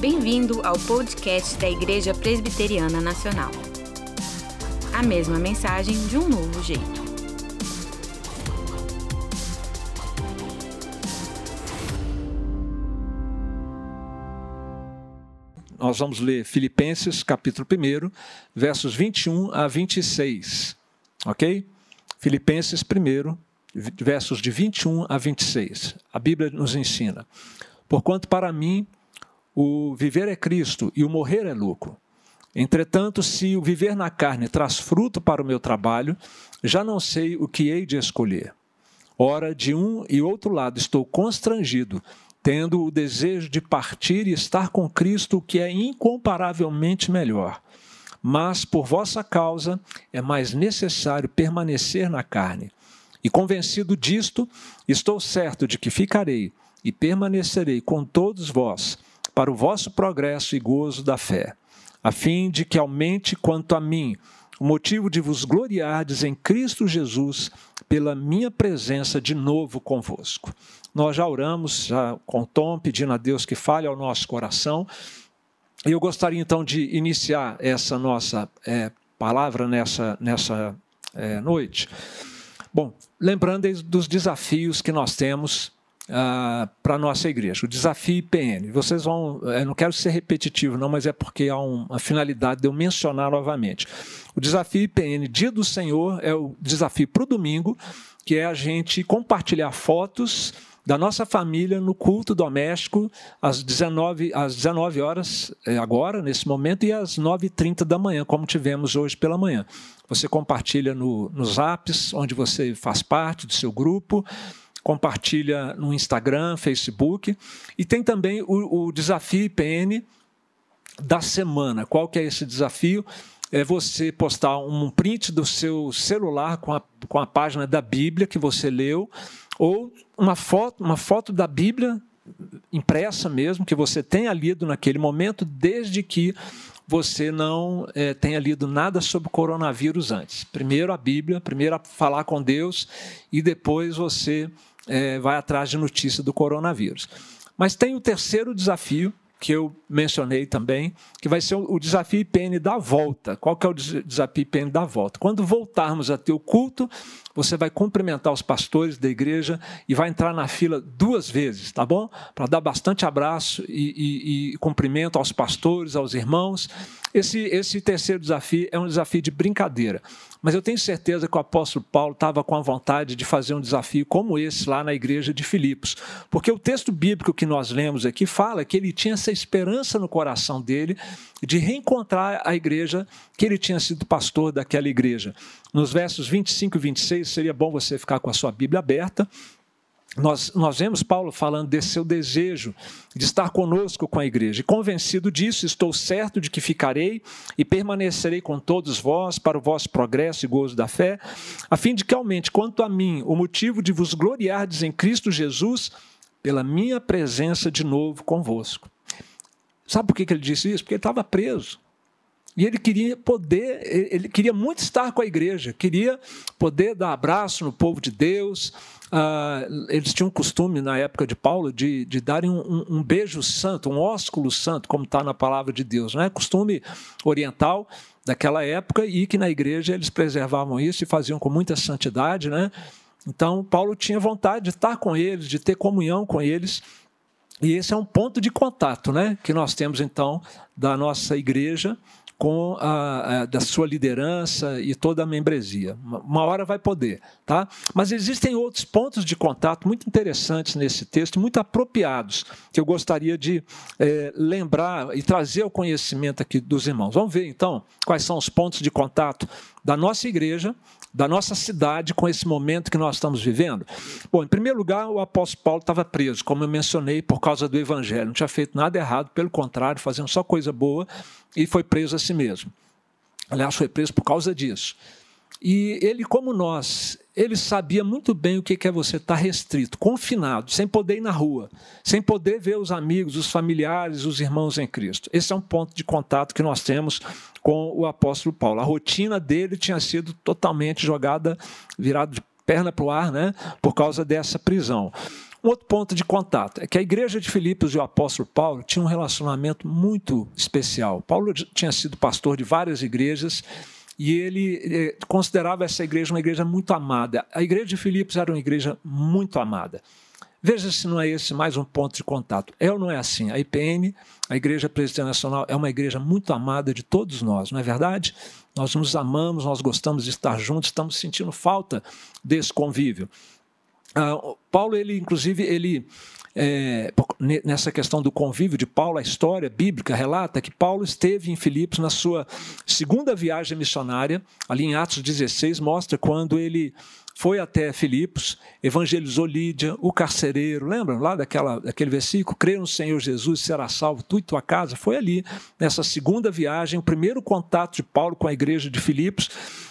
Bem-vindo ao podcast da Igreja Presbiteriana Nacional. A mesma mensagem de um novo jeito. Nós vamos ler Filipenses, capítulo 1, versos 21 a 26. Ok? Filipenses 1, versos de 21 a 26. A Bíblia nos ensina: Porquanto para mim o viver é Cristo e o morrer é lucro. Entretanto, se o viver na carne traz fruto para o meu trabalho, já não sei o que hei de escolher. Ora, de um e outro lado estou constrangido, tendo o desejo de partir e estar com Cristo, o que é incomparavelmente melhor. Mas, por vossa causa, é mais necessário permanecer na carne. E convencido disto, estou certo de que ficarei e permanecerei com todos vós para o vosso progresso e gozo da fé, a fim de que aumente quanto a mim o motivo de vos gloriardes em Cristo Jesus pela minha presença de novo convosco. Nós já oramos já com Tom, pedindo a Deus que fale ao nosso coração. E eu gostaria então de iniciar essa nossa é, palavra nessa, nessa é, noite Bom, lembrando dos desafios que nós temos ah, para nossa igreja, o desafio IPN. Vocês vão, eu não quero ser repetitivo, não, mas é porque há uma finalidade de eu mencionar novamente. O desafio IPN, Dia do Senhor, é o desafio para o domingo, que é a gente compartilhar fotos da nossa família no culto doméstico às 19, às 19 horas, é, agora, nesse momento, e às 9h30 da manhã, como tivemos hoje pela manhã. Você compartilha no, nos apps, onde você faz parte do seu grupo, compartilha no Instagram, Facebook, e tem também o, o desafio IPN da semana. Qual que é esse desafio? é você postar um print do seu celular com a, com a página da Bíblia que você leu, ou uma foto, uma foto da Bíblia impressa mesmo, que você tenha lido naquele momento, desde que você não é, tenha lido nada sobre o coronavírus antes. Primeiro a Bíblia, primeiro a falar com Deus e depois você é, vai atrás de notícia do coronavírus. Mas tem o terceiro desafio, que eu mencionei também, que vai ser o desafio IPN da volta. Qual que é o desafio IPN da volta? Quando voltarmos a ter o culto, você vai cumprimentar os pastores da igreja e vai entrar na fila duas vezes, tá bom? Para dar bastante abraço e, e, e cumprimento aos pastores, aos irmãos. Esse, esse terceiro desafio é um desafio de brincadeira. Mas eu tenho certeza que o apóstolo Paulo estava com a vontade de fazer um desafio como esse lá na igreja de Filipos. Porque o texto bíblico que nós lemos aqui fala que ele tinha essa esperança no coração dele de reencontrar a igreja que ele tinha sido pastor daquela igreja. Nos versos 25 e 26, seria bom você ficar com a sua Bíblia aberta nós, nós vemos Paulo falando desse seu desejo de estar conosco com a igreja. E convencido disso, estou certo de que ficarei e permanecerei com todos vós para o vosso progresso e gozo da fé, a fim de que aumente, quanto a mim, o motivo de vos gloriardes em Cristo Jesus pela minha presença de novo convosco. Sabe por que ele disse isso? Porque ele estava preso. E ele queria poder, ele queria muito estar com a igreja, queria poder dar abraço no povo de Deus, Uh, eles tinham o costume, na época de Paulo, de, de darem um, um beijo santo, um ósculo santo, como está na palavra de Deus. Não é costume oriental daquela época e que na igreja eles preservavam isso e faziam com muita santidade. Né? Então, Paulo tinha vontade de estar com eles, de ter comunhão com eles. E esse é um ponto de contato né, que nós temos, então, da nossa igreja com a, a, da sua liderança e toda a membresia. Uma hora vai poder, tá? Mas existem outros pontos de contato muito interessantes nesse texto, muito apropriados, que eu gostaria de é, lembrar e trazer ao conhecimento aqui dos irmãos. Vamos ver então quais são os pontos de contato da nossa igreja da nossa cidade com esse momento que nós estamos vivendo? Bom, em primeiro lugar, o apóstolo Paulo estava preso, como eu mencionei, por causa do evangelho. Não tinha feito nada errado, pelo contrário, fazendo só coisa boa e foi preso a si mesmo. Aliás, foi preso por causa disso. E ele, como nós, ele sabia muito bem o que é você estar restrito, confinado, sem poder ir na rua, sem poder ver os amigos, os familiares, os irmãos em Cristo. Esse é um ponto de contato que nós temos com o apóstolo Paulo. A rotina dele tinha sido totalmente jogada, virada de perna para o ar, né, por causa dessa prisão. Um outro ponto de contato é que a igreja de Filipos e o apóstolo Paulo tinham um relacionamento muito especial. Paulo tinha sido pastor de várias igrejas e ele eh, considerava essa igreja uma igreja muito amada. A igreja de Filipos era uma igreja muito amada. Veja se não é esse mais um ponto de contato. É ou não é assim? A IPN, a Igreja Presbiteriana Nacional, é uma igreja muito amada de todos nós, não é verdade? Nós nos amamos, nós gostamos de estar juntos, estamos sentindo falta desse convívio. Uh, Paulo, ele, inclusive, ele é, nessa questão do convívio de Paulo, a história bíblica relata que Paulo esteve em Filipos na sua segunda viagem missionária, ali em Atos 16, mostra quando ele foi até Filipos, evangelizou Lídia, o carcereiro, lembram lá daquela, daquele versículo? Crê no Senhor Jesus, será salvo tu e tua casa. Foi ali, nessa segunda viagem, o primeiro contato de Paulo com a igreja de Filipos.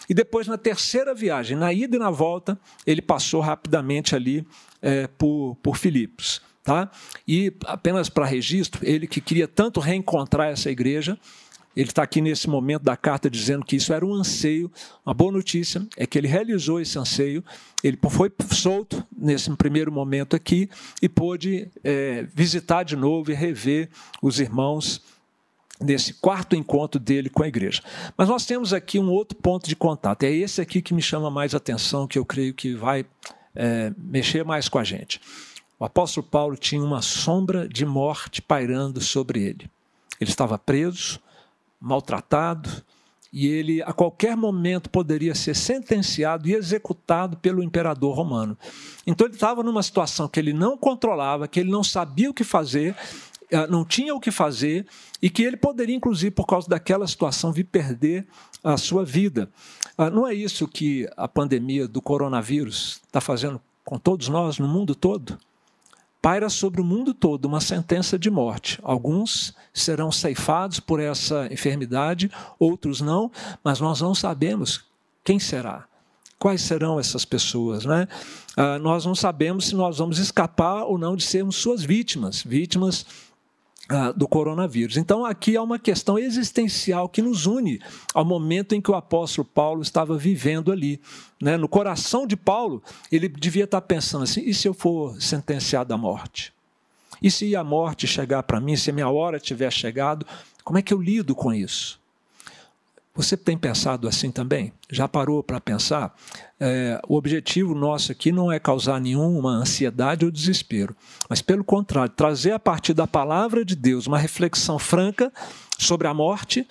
E depois, na terceira viagem, na ida e na volta, ele passou rapidamente ali é, por, por Filipos. Tá? E apenas para registro, ele que queria tanto reencontrar essa igreja, ele está aqui nesse momento da carta dizendo que isso era um anseio. Uma boa notícia é que ele realizou esse anseio. Ele foi solto nesse primeiro momento aqui e pôde é, visitar de novo e rever os irmãos nesse quarto encontro dele com a igreja. Mas nós temos aqui um outro ponto de contato. É esse aqui que me chama mais atenção, que eu creio que vai é, mexer mais com a gente. O apóstolo Paulo tinha uma sombra de morte pairando sobre ele. Ele estava preso, maltratado, e ele a qualquer momento poderia ser sentenciado e executado pelo imperador romano. Então ele estava numa situação que ele não controlava, que ele não sabia o que fazer, eh, não tinha o que fazer e que ele poderia, inclusive, por causa daquela situação, vir perder a sua vida. Ah, não é isso que a pandemia do coronavírus está fazendo com todos nós no mundo todo? Paira sobre o mundo todo uma sentença de morte. Alguns serão ceifados por essa enfermidade, outros não, mas nós não sabemos quem será. Quais serão essas pessoas? Né? Ah, nós não sabemos se nós vamos escapar ou não de sermos suas vítimas, vítimas ah, do coronavírus. Então, aqui há uma questão existencial que nos une ao momento em que o apóstolo Paulo estava vivendo ali. Né? No coração de Paulo, ele devia estar pensando assim: e se eu for sentenciado à morte? E se a morte chegar para mim, se a minha hora tiver chegado, como é que eu lido com isso? Você tem pensado assim também? Já parou para pensar? É, o objetivo nosso aqui não é causar nenhuma ansiedade ou desespero, mas pelo contrário, trazer a partir da palavra de Deus uma reflexão franca sobre a morte,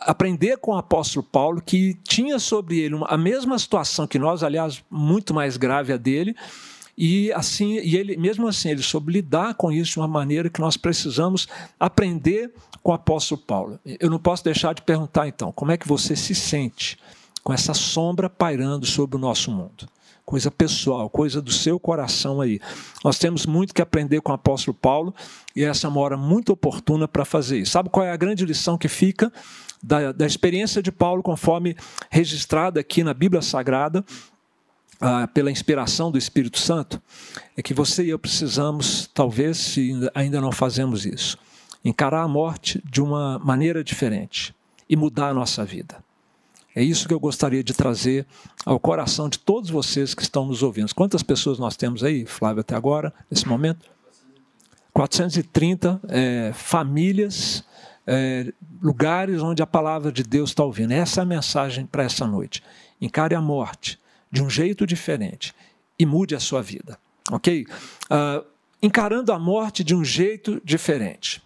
aprender com o apóstolo Paulo, que tinha sobre ele a mesma situação que nós, aliás, muito mais grave a dele, e assim, e ele, mesmo assim, ele soube lidar com isso de uma maneira que nós precisamos aprender com o apóstolo Paulo. Eu não posso deixar de perguntar então, como é que você se sente com essa sombra pairando sobre o nosso mundo? Coisa pessoal, coisa do seu coração aí. Nós temos muito que aprender com o apóstolo Paulo e essa é uma hora muito oportuna para fazer isso. Sabe qual é a grande lição que fica da, da experiência de Paulo, conforme registrada aqui na Bíblia Sagrada? Ah, pela inspiração do Espírito Santo, é que você e eu precisamos, talvez, se ainda não fazemos isso, encarar a morte de uma maneira diferente e mudar a nossa vida. É isso que eu gostaria de trazer ao coração de todos vocês que estão nos ouvindo. Quantas pessoas nós temos aí, Flávio, até agora, nesse momento? 430 é, famílias, é, lugares onde a palavra de Deus está ouvindo. Essa é a mensagem para essa noite. Encare a morte de um jeito diferente e mude a sua vida, ok? Uh, encarando a morte de um jeito diferente.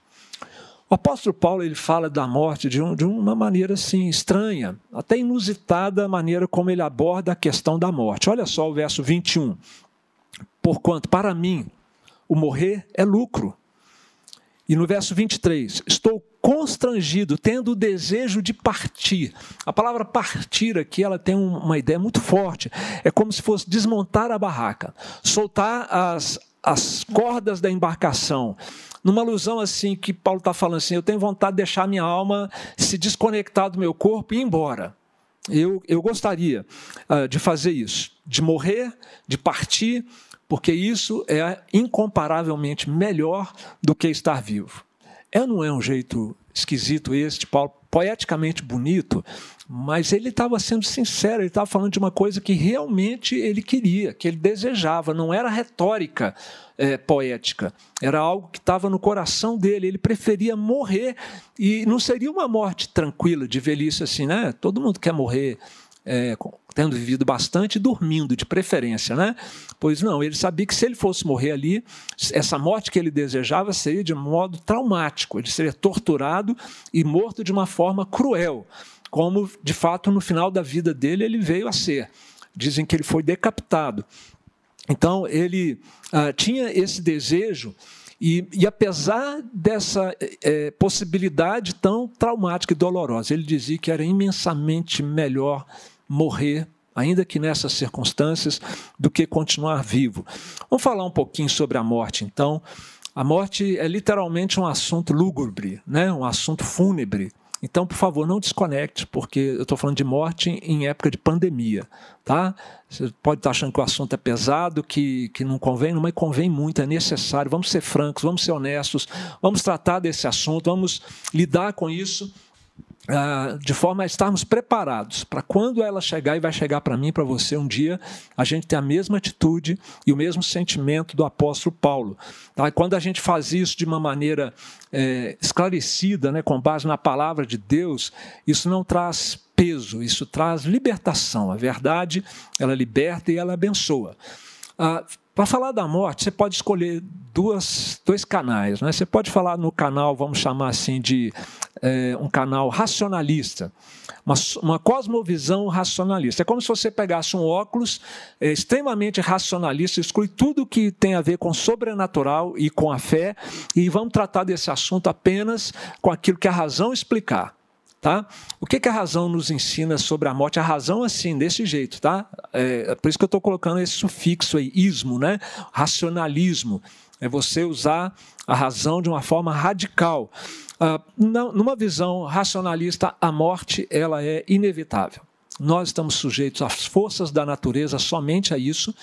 O apóstolo Paulo ele fala da morte de, um, de uma maneira assim estranha, até inusitada a maneira como ele aborda a questão da morte. Olha só o verso 21. Porquanto para mim o morrer é lucro. E no verso 23, estou constrangido, tendo o desejo de partir. A palavra partir aqui, ela tem uma ideia muito forte. É como se fosse desmontar a barraca, soltar as, as cordas da embarcação. Numa alusão assim que Paulo está falando assim, eu tenho vontade de deixar minha alma se desconectar do meu corpo e ir embora. Eu, eu gostaria uh, de fazer isso, de morrer, de partir, porque isso é incomparavelmente melhor do que estar vivo. É não é um jeito esquisito esse de Paulo, poeticamente bonito, mas ele estava sendo sincero, ele estava falando de uma coisa que realmente ele queria, que ele desejava, não era retórica é, poética, era algo que estava no coração dele, ele preferia morrer, e não seria uma morte tranquila, de velhice assim, né? Todo mundo quer morrer é, tendo vivido bastante, dormindo de preferência, né? Pois não, ele sabia que se ele fosse morrer ali, essa morte que ele desejava seria de modo traumático, ele seria torturado e morto de uma forma cruel, como de fato no final da vida dele ele veio a ser. Dizem que ele foi decapitado. Então ele ah, tinha esse desejo e, e, apesar dessa é, possibilidade tão traumática e dolorosa, ele dizia que era imensamente melhor morrer, ainda que nessas circunstâncias, do que continuar vivo. Vamos falar um pouquinho sobre a morte, então. A morte é literalmente um assunto lúgubre, né? um assunto fúnebre. Então, por favor, não desconecte, porque eu estou falando de morte em época de pandemia. Tá? Você pode estar achando que o assunto é pesado, que, que não convém, mas convém muito, é necessário. Vamos ser francos, vamos ser honestos, vamos tratar desse assunto, vamos lidar com isso Uh, de forma a estarmos preparados para quando ela chegar e vai chegar para mim, para você um dia, a gente ter a mesma atitude e o mesmo sentimento do apóstolo Paulo. Tá? quando a gente faz isso de uma maneira é, esclarecida, né, com base na palavra de Deus, isso não traz peso, isso traz libertação. A verdade, ela liberta e ela abençoa. Uh, para falar da morte, você pode escolher duas, dois canais. Né? Você pode falar no canal, vamos chamar assim, de é, um canal racionalista, uma, uma, cosmovisão racionalista. É como se você pegasse um óculos é, extremamente racionalista, exclui tudo que tem a ver com sobrenatural e com a fé, e vamos tratar desse assunto apenas com aquilo que a razão explicar. Tá? O que, que, a razão nos ensina sobre a morte? A razão, assim, desse jeito, tá? É, por isso que eu estou colocando esse sufixo aí, ismo, né? Racionalismo. É você usar a razão de uma forma radical. Ah, numa visão racionalista, a morte ela é inevitável. Nós estamos sujeitos às forças da natureza somente a isso,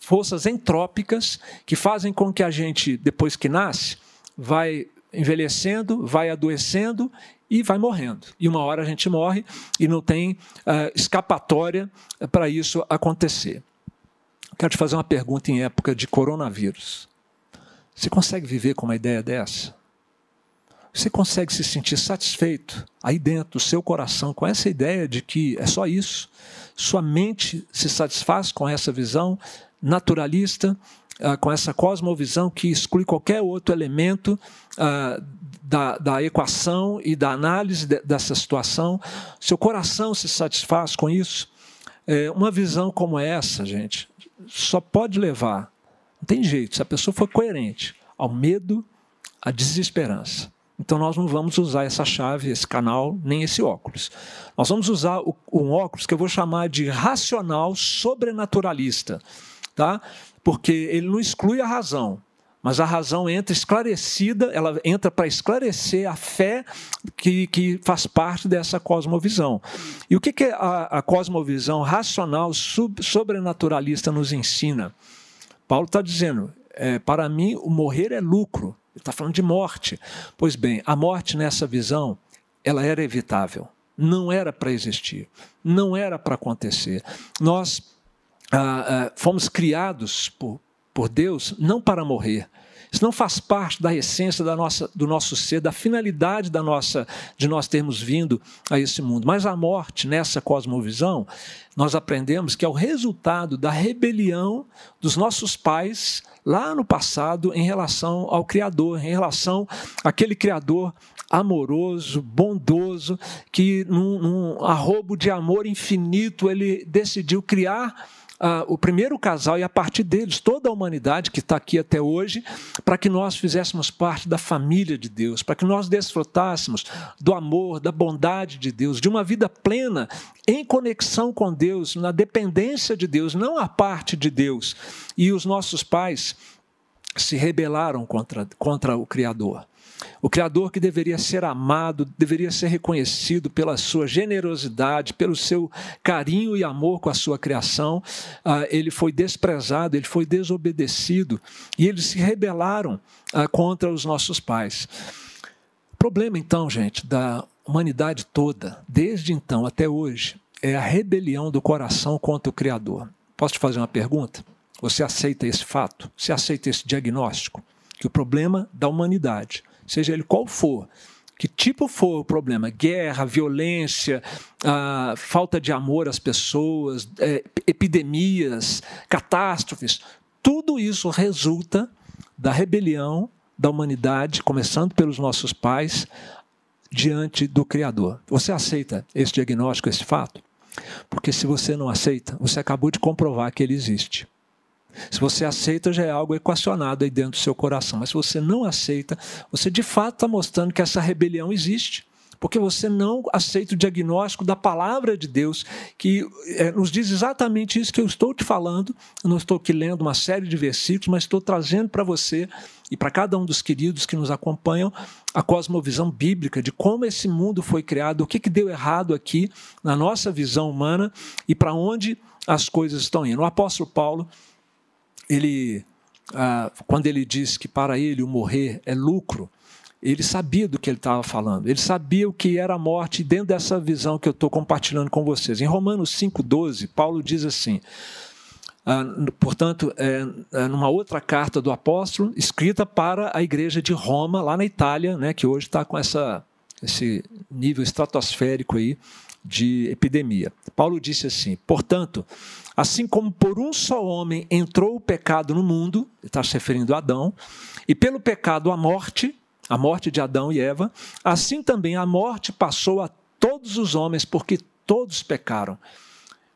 forças entrópicas que fazem com que a gente, depois que nasce, vai envelhecendo, vai adoecendo e vai morrendo. E uma hora a gente morre e não tem uh, escapatória para isso acontecer. Quero te fazer uma pergunta em época de coronavírus. Você consegue viver com uma ideia dessa? Você consegue se sentir satisfeito aí dentro do seu coração com essa ideia de que é só isso? Sua mente se satisfaz com essa visão naturalista, uh, com essa cosmovisão que exclui qualquer outro elemento uh, da, da equação e da análise de, dessa situação. Seu coração se satisfaz com isso. É, uma visão como essa, gente, só pode levar, não tem jeito, se a pessoa for coerente, ao medo, à desesperança. Então nós não vamos usar essa chave, esse canal, nem esse óculos. Nós vamos usar um óculos que eu vou chamar de racional sobrenaturalista, tá? Porque ele não exclui a razão, mas a razão entra esclarecida, ela entra para esclarecer a fé que, que faz parte dessa cosmovisão. E o que, que a, a cosmovisão racional sub, sobrenaturalista nos ensina? Paulo está dizendo: é, para mim, o morrer é lucro. Ele está falando de morte. Pois bem, a morte nessa visão, ela era evitável. Não era para existir. Não era para acontecer. Nós ah, ah, fomos criados por, por Deus não para morrer, isso não faz parte da essência da nossa, do nosso ser, da finalidade da nossa, de nós termos vindo a esse mundo. Mas a morte, nessa cosmovisão, nós aprendemos que é o resultado da rebelião dos nossos pais lá no passado em relação ao Criador, em relação àquele Criador amoroso, bondoso, que num, num arrobo de amor infinito ele decidiu criar ah, o primeiro casal e a partir deles toda a humanidade que está aqui até hoje, para que nós fizéssemos parte da família de Deus, para que nós desfrutássemos do amor, da bondade de Deus, de uma vida plena em conexão com Deus, na dependência de Deus, não a parte de Deus. E os nossos pais se rebelaram contra, contra o Criador. O Criador que deveria ser amado, deveria ser reconhecido pela sua generosidade, pelo seu carinho e amor com a sua criação, ah, ele foi desprezado, ele foi desobedecido e eles se rebelaram ah, contra os nossos pais. O problema, então, gente, da humanidade toda, desde então até hoje, é a rebelião do coração contra o Criador. Posso te fazer uma pergunta? Você aceita esse fato? Você aceita esse diagnóstico? Que o problema da humanidade, seja ele qual for, que tipo for o problema, guerra, violência, ah, falta de amor às pessoas, é, epidemias, catástrofes, tudo isso resulta da rebelião da humanidade, começando pelos nossos pais, diante do Criador. Você aceita esse diagnóstico, esse fato? Porque se você não aceita, você acabou de comprovar que ele existe. Se você aceita, já é algo equacionado aí dentro do seu coração. Mas se você não aceita, você de fato está mostrando que essa rebelião existe. Porque você não aceita o diagnóstico da palavra de Deus, que é, nos diz exatamente isso que eu estou te falando. Eu não estou aqui lendo uma série de versículos, mas estou trazendo para você e para cada um dos queridos que nos acompanham a cosmovisão bíblica de como esse mundo foi criado, o que, que deu errado aqui na nossa visão humana e para onde as coisas estão indo. O apóstolo Paulo, ele, ah, quando ele diz que para ele o morrer é lucro, ele sabia do que ele estava falando, ele sabia o que era a morte dentro dessa visão que eu estou compartilhando com vocês. Em Romanos 5,12, Paulo diz assim: ah, portanto, é, é, numa outra carta do apóstolo, escrita para a igreja de Roma, lá na Itália, né, que hoje está com essa, esse nível estratosférico aí de epidemia. Paulo disse assim: portanto, assim como por um só homem entrou o pecado no mundo, está se referindo a Adão, e pelo pecado a morte, a morte de Adão e Eva, assim também a morte passou a todos os homens, porque todos pecaram.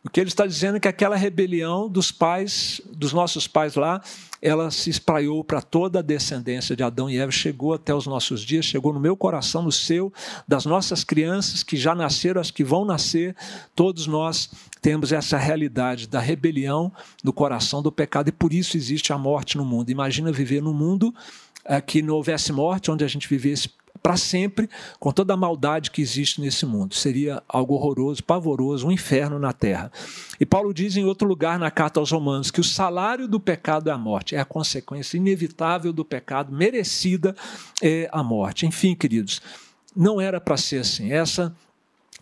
O que ele está dizendo é que aquela rebelião dos pais, dos nossos pais lá, ela se espraiou para toda a descendência de Adão e Eva, chegou até os nossos dias, chegou no meu coração, no seu, das nossas crianças que já nasceram, as que vão nascer, todos nós temos essa realidade da rebelião no coração do pecado e por isso existe a morte no mundo. Imagina viver num mundo é, que não houvesse morte, onde a gente vivesse para sempre, com toda a maldade que existe nesse mundo. Seria algo horroroso, pavoroso, um inferno na terra. E Paulo diz em outro lugar na carta aos Romanos que o salário do pecado é a morte, é a consequência inevitável do pecado, merecida é a morte. Enfim, queridos, não era para ser assim. Essa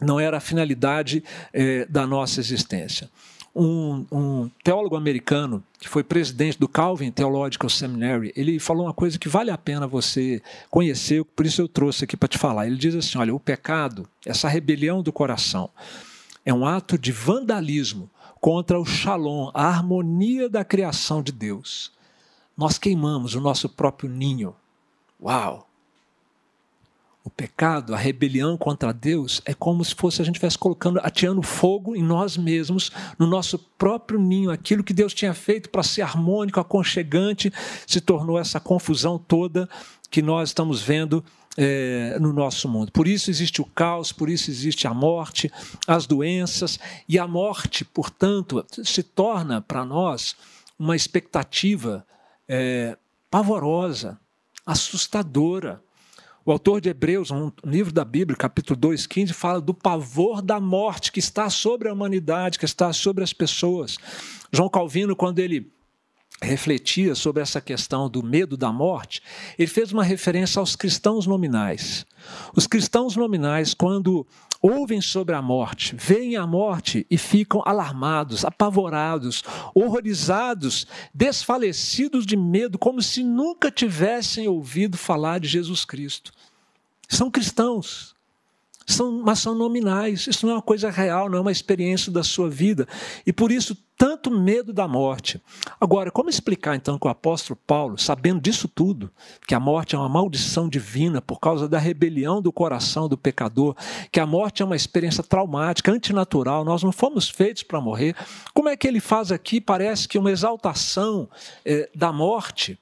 não era a finalidade é, da nossa existência um, um, teólogo americano que foi presidente do Calvin Theological Seminary, ele falou uma coisa que vale a pena você conhecer, por isso eu trouxe aqui para te falar. Ele diz assim: olha, o pecado, essa rebelião do coração, é um ato de vandalismo contra o shalom, a harmonia da criação de Deus. Nós queimamos o nosso próprio ninho. Uau! O pecado, a rebelião contra Deus é como se fosse a gente estivesse colocando, ateando fogo em nós mesmos, no nosso próprio ninho. Aquilo que Deus tinha feito para ser harmônico, aconchegante, se tornou essa confusão toda que nós estamos vendo é, no nosso mundo. Por isso existe o caos, por isso existe a morte, as doenças, e a morte, portanto, se torna para nós uma expectativa é, pavorosa, assustadora o autor de Hebreus, um livro da Bíblia, capítulo 2, 15, fala do pavor da morte que está sobre a humanidade, que está sobre as pessoas. João Calvino, quando ele refletia sobre essa questão do medo da morte, ele fez uma referência aos cristãos nominais. Os cristãos nominais, quando ouvem sobre a morte, veem a morte e ficam alarmados, apavorados, horrorizados, desfalecidos de medo, como se nunca tivessem ouvido falar de Jesus Cristo. São cristãos, são, mas são nominais. Isso não é uma coisa real, não é uma experiência da sua vida. E por isso, tanto medo da morte. Agora, como explicar então que o apóstolo Paulo, sabendo disso tudo, que a morte é uma maldição divina por causa da rebelião do coração do pecador, que a morte é uma experiência traumática, antinatural, nós não fomos feitos para morrer, como é que ele faz aqui? Parece que uma exaltação é, da morte.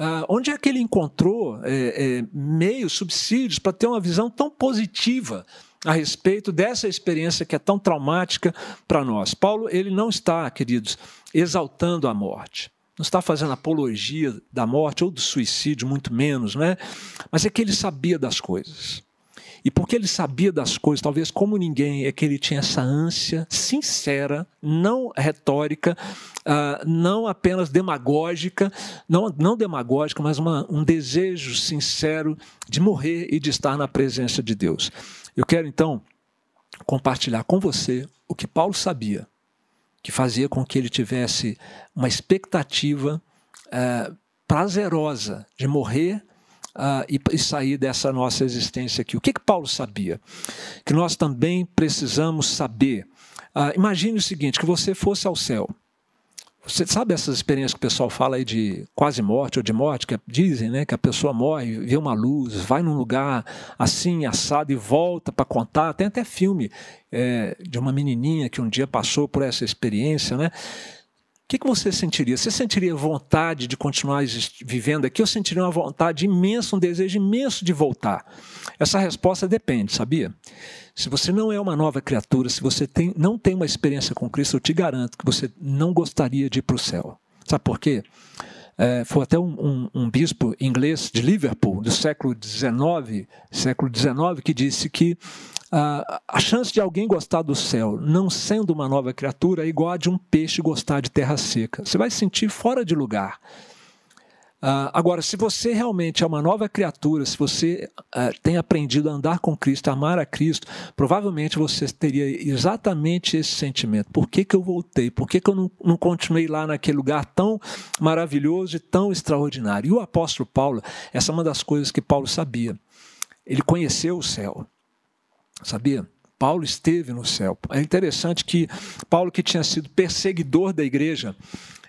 Ah, onde é que ele encontrou é, é, meios, subsídios para ter uma visão tão positiva a respeito dessa experiência que é tão traumática para nós? Paulo, ele não está, queridos, exaltando a morte. Não está fazendo apologia da morte ou do suicídio, muito menos, não é? Mas é que ele sabia das coisas. E porque ele sabia das coisas, talvez como ninguém, é que ele tinha essa ânsia sincera, não retórica, uh, não apenas demagógica, não, não demagógica, mas uma, um desejo sincero de morrer e de estar na presença de Deus. Eu quero então compartilhar com você o que Paulo sabia, que fazia com que ele tivesse uma expectativa uh, prazerosa de morrer uh, e, e, sair dessa nossa existência aqui. O que, que Paulo sabia? Que nós também precisamos saber. Uh, imagine o seguinte: que você fosse ao céu. Você sabe essas experiências que o pessoal fala aí de quase morte ou de morte, que dizem né, que a pessoa morre, vê uma luz, vai num lugar assim, assado e volta para contar. Tem até filme é, de uma menininha que um dia passou por essa experiência, né? O que, que você sentiria? Você sentiria vontade de continuar vivendo aqui ou sentiria uma vontade imensa, um desejo imenso de voltar? Essa resposta depende, sabia? Se você não é uma nova criatura, se você tem, não tem uma experiência com Cristo, eu te garanto que você não gostaria de ir para o céu. Sabe por quê? É, foi até um, um, um, bispo inglês de Liverpool, do século XIX, século XIX, que disse que ah, a chance de alguém gostar do céu, não sendo uma nova criatura, é igual a de um peixe gostar de terra seca. Você vai se sentir fora de lugar. Uh, agora, se você realmente é uma nova criatura, se você uh, tem aprendido a andar com Cristo, a amar a Cristo, provavelmente você teria exatamente esse sentimento. Por que, que eu voltei? Por que, que eu não, não continuei lá naquele lugar tão maravilhoso e tão extraordinário? E o apóstolo Paulo, essa é uma das coisas que Paulo sabia. Ele conheceu o céu. Sabia? Paulo esteve no céu. É interessante que Paulo, que tinha sido perseguidor da igreja,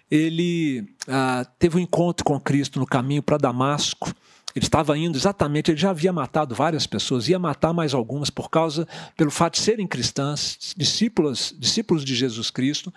ele ah, teve um encontro com Cristo no caminho para Damasco. Ele estava indo exatamente, ele já havia matado várias pessoas, ia matar mais algumas por causa, pelo fato de serem cristãs, discípulos, discípulos de Jesus Cristo.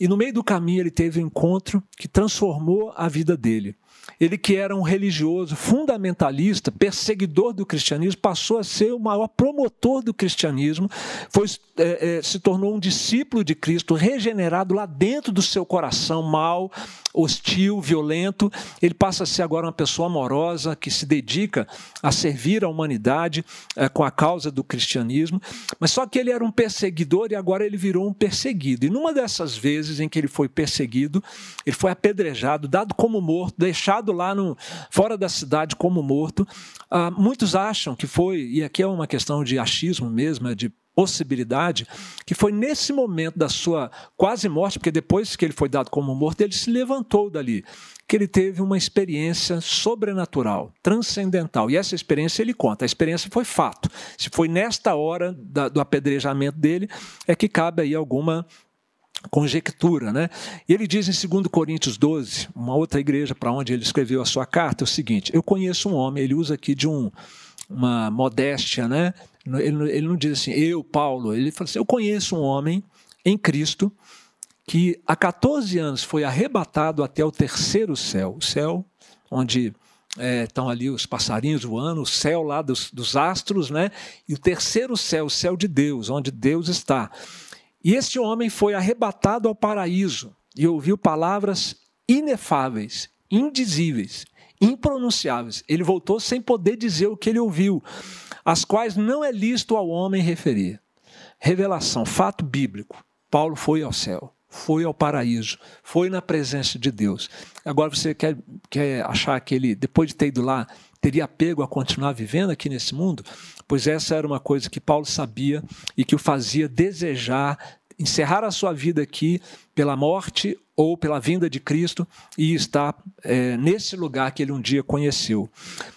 E no meio do caminho ele teve um encontro que transformou a vida dele. Ele que era um religioso fundamentalista, perseguidor do cristianismo, passou a ser o maior promotor do cristianismo, foi, é, é, se tornou um discípulo de Cristo, regenerado lá dentro do seu coração mal, hostil, violento. Ele passa a ser agora uma pessoa amorosa que se dedica a servir a humanidade é, com a causa do cristianismo. Mas só que ele era um perseguidor e agora ele virou um perseguido. E numa dessas vezes em que ele foi perseguido, ele foi apedrejado, dado como morto, deixado lá no, fora da cidade como morto. Ah, muitos acham que foi, e aqui é uma questão de achismo mesmo, é de possibilidade que foi nesse momento da sua quase morte, porque depois que ele foi dado como morto, ele se levantou dali, que ele teve uma experiência sobrenatural, transcendental. E essa experiência ele conta. A experiência foi fato. Se foi nesta hora da, do apedrejamento dele, é que cabe aí alguma conjectura, né? Ele diz em 2 Coríntios 12, uma outra igreja para onde ele escreveu a sua carta, é o seguinte: Eu conheço um homem, ele usa aqui de um, uma modéstia, né? Ele, ele não diz assim, eu, Paulo, ele fala assim: Eu conheço um homem em Cristo que há 14 anos foi arrebatado até o terceiro céu, o céu onde é, estão ali os passarinhos voando, o céu lá dos, dos astros, né? E o terceiro céu, o céu de Deus, onde Deus está. E este homem foi arrebatado ao paraíso e ouviu palavras inefáveis, indizíveis, impronunciáveis. Ele voltou sem poder dizer o que ele ouviu as quais não é lícito ao homem referir. Revelação, fato bíblico. Paulo foi ao céu, foi ao paraíso, foi na presença de Deus. Agora você quer, quer achar que ele, depois de ter ido lá, teria apego a continuar vivendo aqui nesse mundo? Pois essa era uma coisa que Paulo sabia e que o fazia desejar encerrar a sua vida aqui pela morte ou pela vinda de Cristo e estar é, nesse lugar que ele um dia conheceu.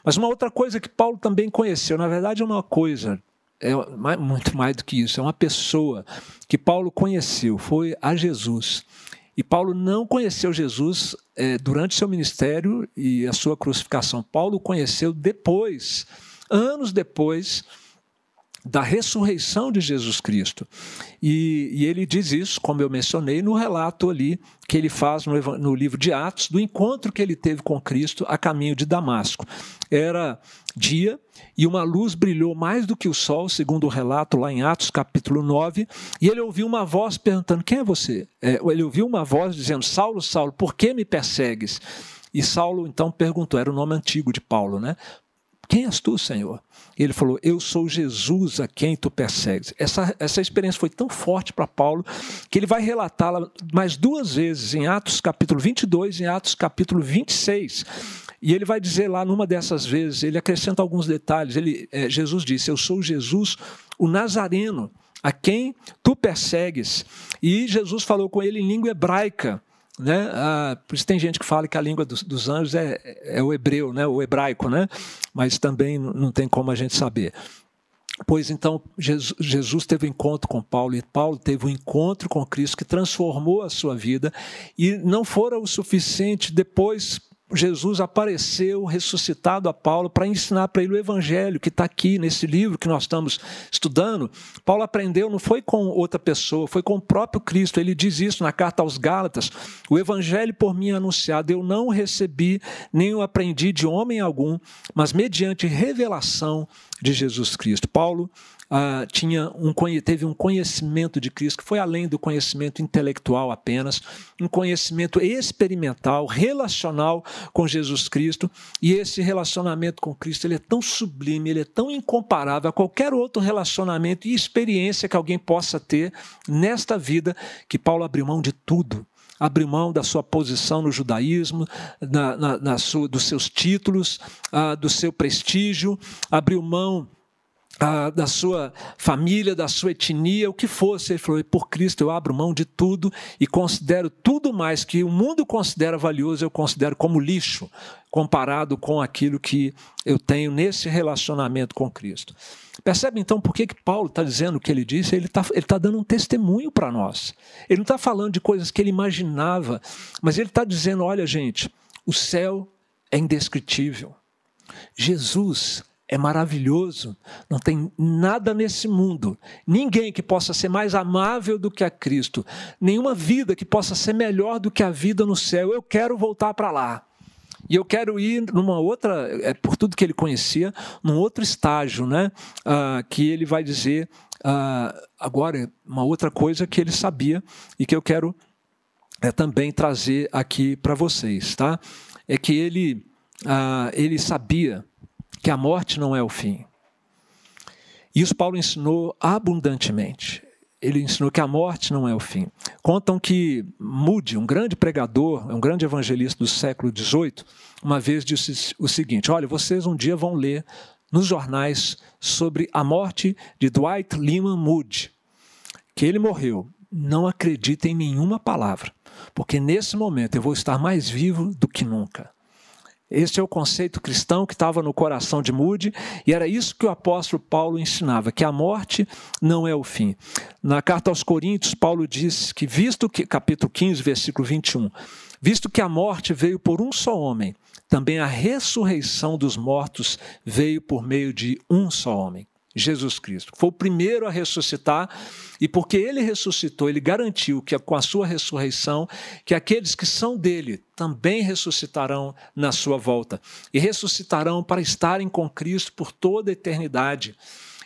Mas uma outra coisa que Paulo também conheceu, na verdade é uma coisa, é muito mais do que isso, é uma pessoa que Paulo conheceu, foi a Jesus. E Paulo não conheceu Jesus é, durante seu ministério e a sua crucificação. Paulo conheceu depois, anos depois, da ressurreição de Jesus Cristo. E, e, ele diz isso, como eu mencionei, no relato ali que ele faz no, no, livro de Atos, do encontro que ele teve com Cristo a caminho de Damasco. Era dia e uma luz brilhou mais do que o sol, segundo o relato lá em Atos capítulo 9, e ele ouviu uma voz perguntando: Quem é você? É, ele ouviu uma voz dizendo: Saulo, Saulo, por que me persegues? E Saulo então perguntou, era o nome antigo de Paulo, né? Quem és tu, Senhor? Ele falou: Eu sou Jesus a quem tu persegues. Essa, essa experiência foi tão forte para Paulo que ele vai relatá-la mais duas vezes, em Atos capítulo 22 e em Atos capítulo 26. E ele vai dizer lá numa dessas vezes, ele acrescenta alguns detalhes. Ele, é, Jesus disse: Eu sou Jesus, o Nazareno, a quem tu persegues. E Jesus falou com ele em língua hebraica. Né? Ah, por isso tem gente que fala que a língua dos, dos anjos é, é, o hebreu, né? o hebraico, né? mas também não tem como a gente saber. Pois então, Jesus, Jesus teve um encontro com Paulo e Paulo teve um encontro com Cristo que transformou a sua vida e não fora o suficiente depois Jesus apareceu ressuscitado a Paulo para ensinar para ele o evangelho que está aqui nesse livro que nós estamos estudando. Paulo aprendeu, não foi com outra pessoa, foi com o próprio Cristo. Ele diz isso na carta aos Gálatas: O evangelho por mim anunciado eu não recebi, nem o aprendi de homem algum, mas mediante revelação de Jesus Cristo. Paulo ah, tinha um, teve um conhecimento de Cristo que foi além do conhecimento intelectual apenas, um conhecimento experimental, relacional com Jesus Cristo. E esse relacionamento com Cristo ele é tão sublime, ele é tão incomparável a qualquer outro relacionamento e experiência que alguém possa ter nesta vida, que Paulo abriu mão de tudo abriu mão da sua posição no judaísmo, na, na, na sua, dos seus títulos, ah, do seu prestígio, abriu mão ah, da sua família, da sua etnia, o que fosse. Ele falou: por Cristo eu abro mão de tudo e considero tudo mais que o mundo considera valioso, eu considero como lixo, comparado com aquilo que eu tenho nesse relacionamento com Cristo. Percebe então por que, que Paulo está dizendo o que ele disse? Ele está ele tá dando um testemunho para nós. Ele não está falando de coisas que ele imaginava, mas ele está dizendo: olha, gente, o céu é indescritível. Jesus é maravilhoso. Não tem nada nesse mundo, ninguém que possa ser mais amável do que a Cristo, nenhuma vida que possa ser melhor do que a vida no céu. Eu quero voltar para lá. E eu quero ir numa outra, é, por tudo que ele conhecia, num outro estágio, né? Ah, que ele vai dizer ah, agora uma outra coisa que ele sabia e que eu quero é, também trazer aqui para vocês, tá? É que ele, ah, ele sabia que a morte não é o fim. Isso Paulo ensinou abundantemente. Ele ensinou que a morte não é o fim. Contam que Moody, um grande pregador, um grande evangelista do século XVIII, uma vez disse o seguinte: Olha, vocês um dia vão ler nos jornais sobre a morte de Dwight Lyman Moody, que ele morreu. Não acreditem em nenhuma palavra, porque nesse momento eu vou estar mais vivo do que nunca. Este é o conceito cristão que estava no coração de Moody, e era isso que o apóstolo Paulo ensinava, que a morte não é o fim. Na carta aos Coríntios, Paulo diz que, visto que, capítulo 15, versículo 21, visto que a morte veio por um só homem, também a ressurreição dos mortos veio por meio de um só homem. Jesus Cristo. Foi o primeiro a ressuscitar, e porque ele ressuscitou, ele garantiu que com a sua ressurreição, que aqueles que são dele também ressuscitarão na sua volta, e ressuscitarão para estarem com Cristo por toda a eternidade.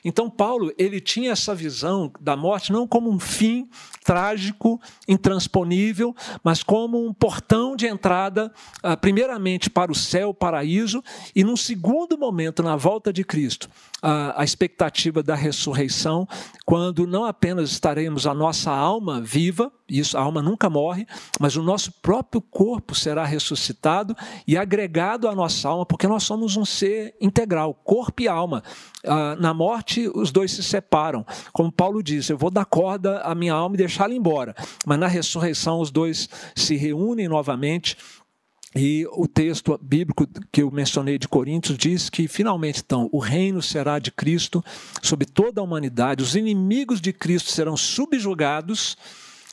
Então Paulo, ele tinha essa visão da morte não como um fim trágico, intransponível, mas como um portão de entrada, ah, primeiramente para o céu, o paraíso, e num segundo momento, na volta de Cristo, a expectativa da ressurreição, quando não apenas estaremos a nossa alma viva, isso a alma nunca morre, mas o nosso próprio corpo será ressuscitado e agregado à nossa alma, porque nós somos um ser integral, corpo e alma. Ah, na morte, os dois se separam. Como Paulo diz, eu vou dar corda à minha alma e deixá-la embora. Mas na ressurreição, os dois se reúnem novamente e o texto bíblico que eu mencionei de Coríntios diz que, finalmente, então, o reino será de Cristo sobre toda a humanidade, os inimigos de Cristo serão subjugados.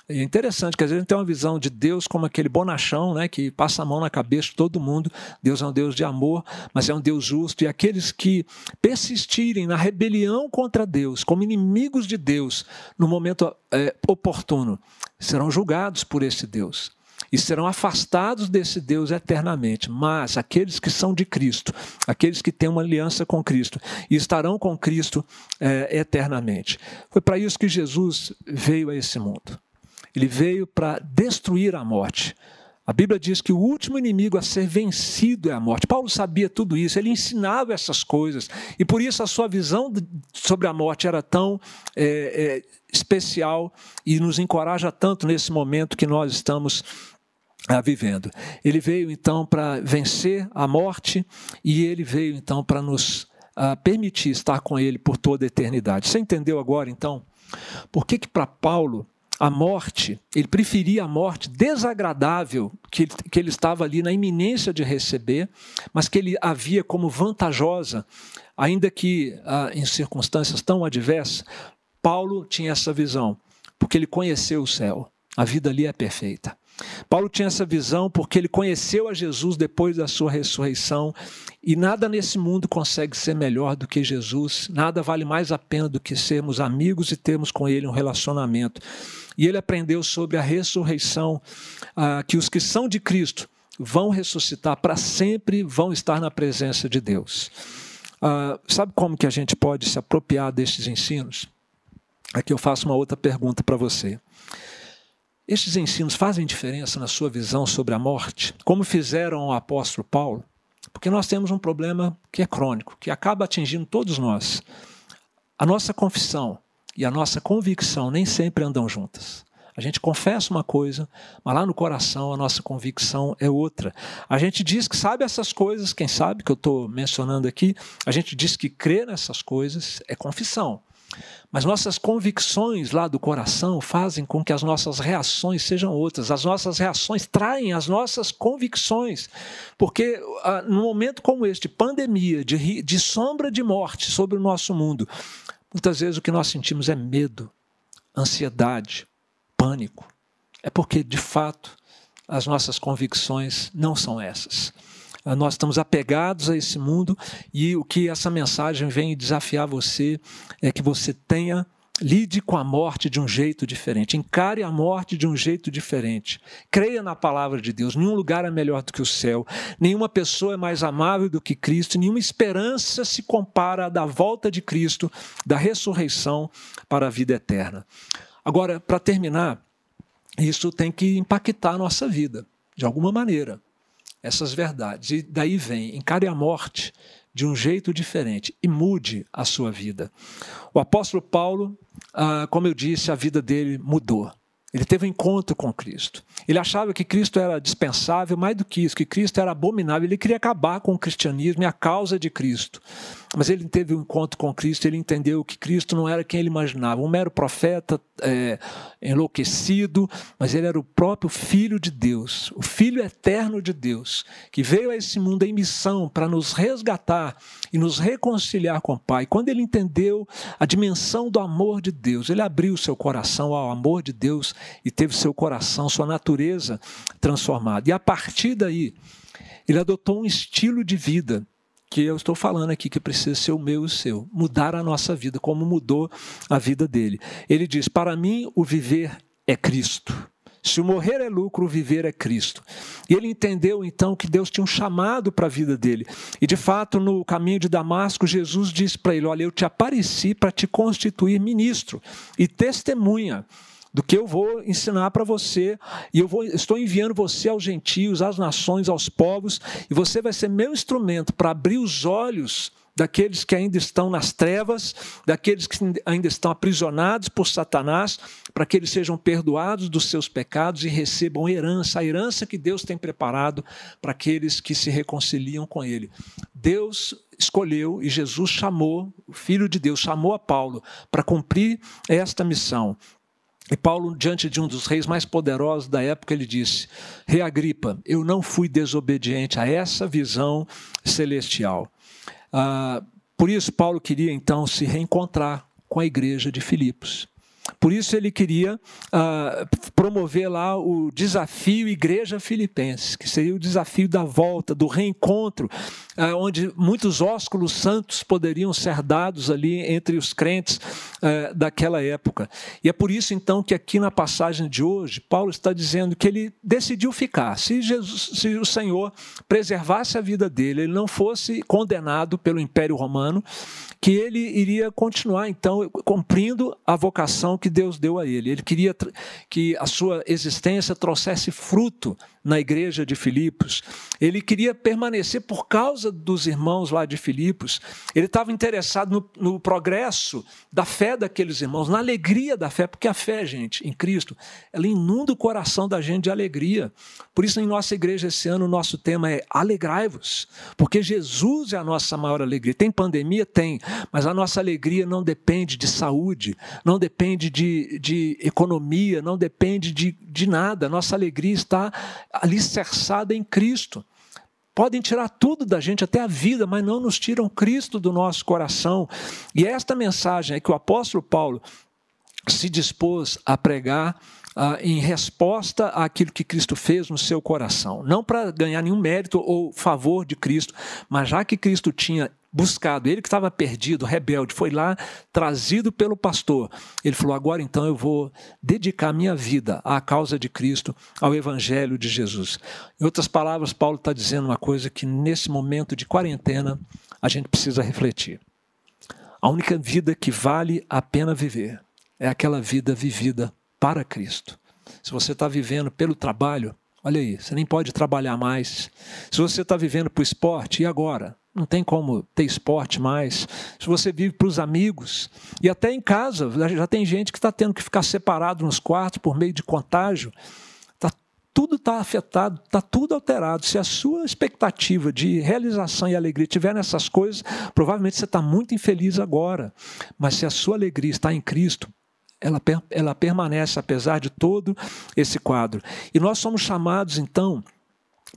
É interessante que às vezes a gente tem uma visão de Deus como aquele bonachão, né, que passa a mão na cabeça de todo mundo. Deus é um Deus de amor, mas é um Deus justo. E aqueles que persistirem na rebelião contra Deus, como inimigos de Deus, no momento é, oportuno, serão julgados por esse Deus e serão afastados desse Deus eternamente. Mas aqueles que são de Cristo, aqueles que têm uma aliança com Cristo e estarão com Cristo é, eternamente. Foi para isso que Jesus veio a esse mundo. Ele veio para destruir a morte, A Bíblia diz que o último inimigo a ser vencido é a morte. Paulo sabia tudo isso, ele ensinava essas coisas, e por isso a sua visão sobre a morte era tão é, é, especial e nos encoraja tanto nesse momento que nós estamos ah, vivendo. Ele veio então para vencer a morte e ele veio então para nos ah, permitir estar com ele por toda a eternidade. Você entendeu agora então? Por que, que para Paulo a morte, ele preferia a morte desagradável que, que ele estava ali na iminência de receber, mas que ele havia como vantajosa, ainda que ah, em circunstâncias tão adversas, Paulo tinha essa visão, porque ele conheceu o céu, a vida ali é perfeita. Paulo tinha essa visão porque ele conheceu a Jesus depois da sua ressurreição e nada nesse mundo consegue ser melhor do que Jesus, nada vale mais a pena do que sermos amigos e termos com ele um relacionamento. E ele aprendeu sobre a ressurreição, ah, que os que são de Cristo vão ressuscitar para sempre, vão estar na presença de Deus. Ah, sabe como que a gente pode se apropriar destes ensinos? Aqui eu faço uma outra pergunta para você. Estes ensinos fazem diferença na sua visão sobre a morte, como fizeram o apóstolo Paulo? Porque nós temos um problema que é crônico, que acaba atingindo todos nós. A nossa confissão e a nossa convicção nem sempre andam juntas. A gente confessa uma coisa, mas lá no coração a nossa convicção é outra. A gente diz que sabe essas coisas, quem sabe que eu estou mencionando aqui, a gente diz que crê nessas coisas, é confissão. Mas nossas convicções lá do coração fazem com que as nossas reações sejam outras. As nossas reações traem as nossas convicções. Porque ah, num momento como este, de pandemia, de, de sombra de morte sobre o nosso mundo, muitas vezes o que nós sentimos é medo, ansiedade, pânico. É porque, de fato, as nossas convicções não são essas. Ah, nós estamos apegados a esse mundo e o que essa mensagem vem desafiar você é que você tenha Lide com a morte de um jeito diferente, encare a morte de um jeito diferente. Creia na palavra de Deus. Nenhum lugar é melhor do que o céu, nenhuma pessoa é mais amável do que Cristo, nenhuma esperança se compara à da volta de Cristo, da ressurreição para a vida eterna. Agora, para terminar, isso tem que impactar a nossa vida, de alguma maneira essas verdades. E daí vem, encare a morte de um jeito diferente e mude a sua vida. O apóstolo Paulo, ah, como eu disse, a vida dele mudou. Ele teve um encontro com Cristo. Ele achava que Cristo era dispensável, mais do que isso, que Cristo era abominável. Ele queria acabar com o cristianismo e a causa de Cristo. Mas ele teve um encontro com Cristo, ele entendeu que Cristo não era quem ele imaginava, um mero profeta é, enlouquecido, mas ele era o próprio Filho de Deus, o Filho eterno de Deus, que veio a esse mundo em missão para nos resgatar e nos reconciliar com o Pai. Quando ele entendeu a dimensão do amor de Deus, ele abriu seu coração ao amor de Deus e teve seu coração, sua natureza transformada. E a partir daí, ele adotou um estilo de vida que eu estou falando aqui, que precisa ser o meu e o seu. Mudar a nossa vida, como mudou a vida dele. Ele diz: Para mim, o viver é Cristo. Se o morrer é lucro, o viver é Cristo. E ele entendeu então que Deus tinha um chamado para a vida dele. E de fato, no caminho de Damasco, Jesus disse para ele: Olha, eu te apareci para te constituir ministro e testemunha do que eu vou ensinar para você, e eu vou, estou enviando você aos gentios, às nações, aos povos, e você vai ser meu instrumento para abrir os olhos daqueles que ainda estão nas trevas, daqueles que ainda estão aprisionados por Satanás, para que eles sejam perdoados dos seus pecados e recebam herança, a herança que Deus tem preparado para aqueles que se reconciliam com Ele. Deus escolheu e Jesus chamou, o Filho de Deus chamou a Paulo para cumprir esta missão. E Paulo, diante de um dos reis mais poderosos da época, ele disse: Rei Agripa, eu não fui desobediente a essa visão celestial. Ah, por isso, Paulo queria então se reencontrar com a igreja de Filipos. Por isso ele queria ah, promover lá o desafio Igreja Filipense, que seria o desafio da volta, do reencontro, ah, onde muitos ósculos santos poderiam ser dados ali entre os crentes ah, daquela época. E é por isso então que aqui na passagem de hoje, Paulo está dizendo que ele decidiu ficar. Se, Jesus, se o Senhor preservasse a vida dele, ele não fosse condenado pelo Império Romano, que ele iria continuar então cumprindo a vocação que Deus deu a ele. Ele queria que a sua existência trouxesse fruto na igreja de Filipos. Ele queria permanecer por causa dos irmãos lá de Filipos. Ele estava interessado no, no progresso da fé daqueles irmãos, na alegria da fé, porque a fé, gente, em Cristo, ela inunda o coração da gente de alegria. Por isso, em nossa igreja esse ano, o nosso tema é alegrai-vos, porque Jesus é a nossa maior alegria. Tem pandemia? Tem, mas a nossa alegria não depende de saúde, não depende de, de economia, não depende de, de nada. Nossa alegria está alicerçada em Cristo. Podem tirar tudo da gente, até a vida, mas não nos tiram Cristo do nosso coração. E esta mensagem é que o apóstolo Paulo se dispôs a pregar ah, em resposta àquilo que Cristo fez no seu coração. Não para ganhar nenhum mérito ou favor de Cristo, mas já que Cristo tinha buscado, ele que estava perdido, rebelde, foi lá trazido pelo pastor. Ele falou: agora então eu vou dedicar minha vida à causa de Cristo, ao Evangelho de Jesus. Em outras palavras, Paulo está dizendo uma coisa que nesse momento de quarentena a gente precisa refletir. A única vida que vale a pena viver é aquela vida vivida para Cristo. Se você está vivendo pelo trabalho, olha aí, você nem pode trabalhar mais. Se você está vivendo para o esporte, e agora? Não tem como ter esporte mais. Se você vive para os amigos, e até em casa, já tem gente que está tendo que ficar separado nos quartos por meio de contágio. Tá, tudo está afetado, está tudo alterado. Se a sua expectativa de realização e alegria estiver nessas coisas, provavelmente você está muito infeliz agora. Mas se a sua alegria está em Cristo, ela, ela permanece apesar de todo esse quadro. E nós somos chamados, então,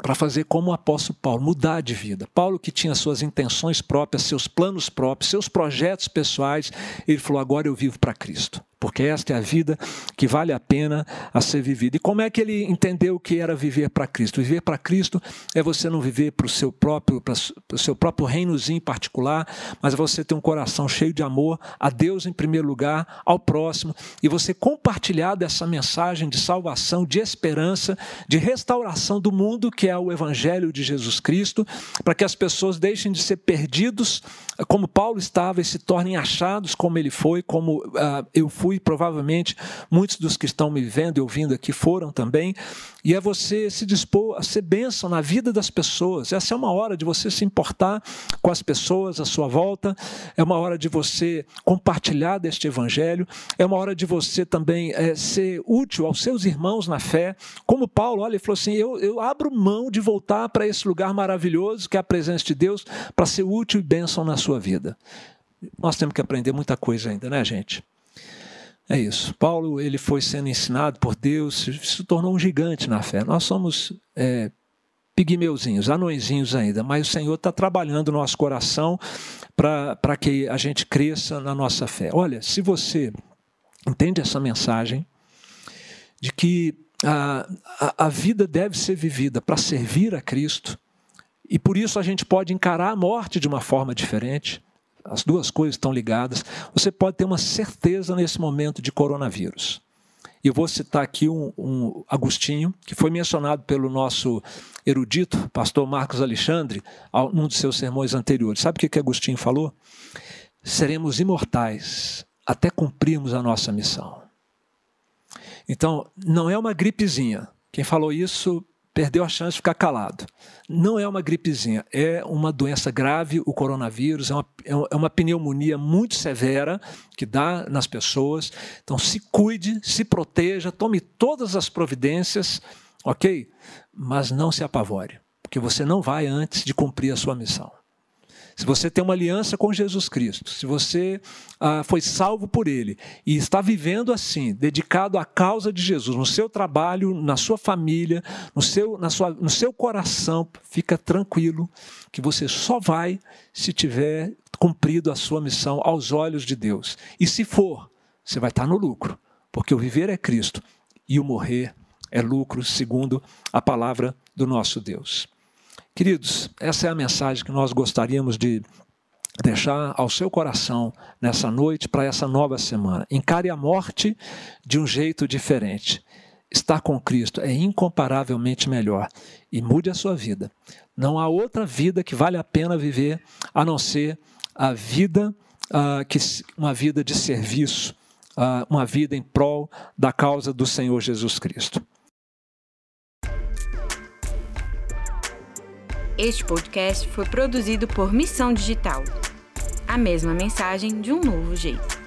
para fazer como o apóstolo Paulo, mudar de vida. Paulo, que tinha suas intenções próprias, seus planos próprios, seus projetos pessoais, ele falou: agora eu vivo para Cristo porque esta é a vida que vale a pena a ser vivida. E como é que ele entendeu o que era viver para Cristo? Viver para Cristo é você não viver para o seu próprio, para o seu próprio reinozinho particular, mas é você ter um coração cheio de amor a Deus em primeiro lugar, ao próximo, e você compartilhar dessa mensagem de salvação, de esperança, de restauração do mundo, que é o Evangelho de Jesus Cristo, para que as pessoas deixem de ser perdidos, como Paulo estava, e se tornem achados como ele foi, como uh, eu fui fui, provavelmente muitos dos que estão me vendo e ouvindo aqui foram também, e é você se dispor a ser bênção na vida das pessoas. Essa é uma hora de você se importar com as pessoas à sua volta, é uma hora de você compartilhar deste evangelho, é uma hora de você também é, ser útil aos seus irmãos na fé. Como Paulo, olha, ele falou assim: eu, eu abro mão de voltar para esse lugar maravilhoso que é a presença de Deus para ser útil e bênção na sua vida. Nós temos que aprender muita coisa ainda, né, gente? É isso. Paulo ele foi sendo ensinado por Deus, se tornou um gigante na fé. Nós somos é, pigmeuzinhos, anõezinhos ainda, mas o Senhor está trabalhando no nosso coração para que a gente cresça na nossa fé. Olha, se você entende essa mensagem de que a, a, a vida deve ser vivida para servir a Cristo, e por isso a gente pode encarar a morte de uma forma diferente as duas coisas estão ligadas. Você pode ter uma certeza nesse momento de coronavírus. E vou citar aqui um, um, Agostinho, que foi mencionado pelo nosso erudito, pastor Marcos Alexandre, num dos seus sermões anteriores. Sabe o que, que Agostinho falou? Seremos imortais até cumprirmos a nossa missão. Então, não é uma gripezinha. Quem falou isso perdeu a chance de ficar calado. Não é uma gripezinha, é uma doença grave, o coronavírus, é uma, é uma pneumonia muito severa que dá nas pessoas. Então, se cuide, se proteja, tome todas as providências, ok? Mas não se apavore, porque você não vai antes de cumprir a sua missão se você tem uma aliança com Jesus Cristo, se você ah, foi salvo por Ele e está vivendo assim, dedicado à causa de Jesus, no seu trabalho, na sua família, no seu, na sua, no seu coração, fica tranquilo que você só vai se tiver cumprido a sua missão aos olhos de Deus. E se for, você vai estar no lucro, porque o viver é Cristo e o morrer é lucro, segundo a palavra do nosso Deus. Queridos, essa é a mensagem que nós gostaríamos de deixar ao seu coração nessa noite para essa nova semana. Encare a morte de um jeito diferente. Estar com Cristo é incomparavelmente melhor e mude a sua vida. Não há outra vida que vale a pena viver a não ser a vida uh, que uma vida de serviço, uh, uma vida em prol da causa do Senhor Jesus Cristo. Este podcast foi produzido por Missão Digital. A mesma mensagem de um novo jeito.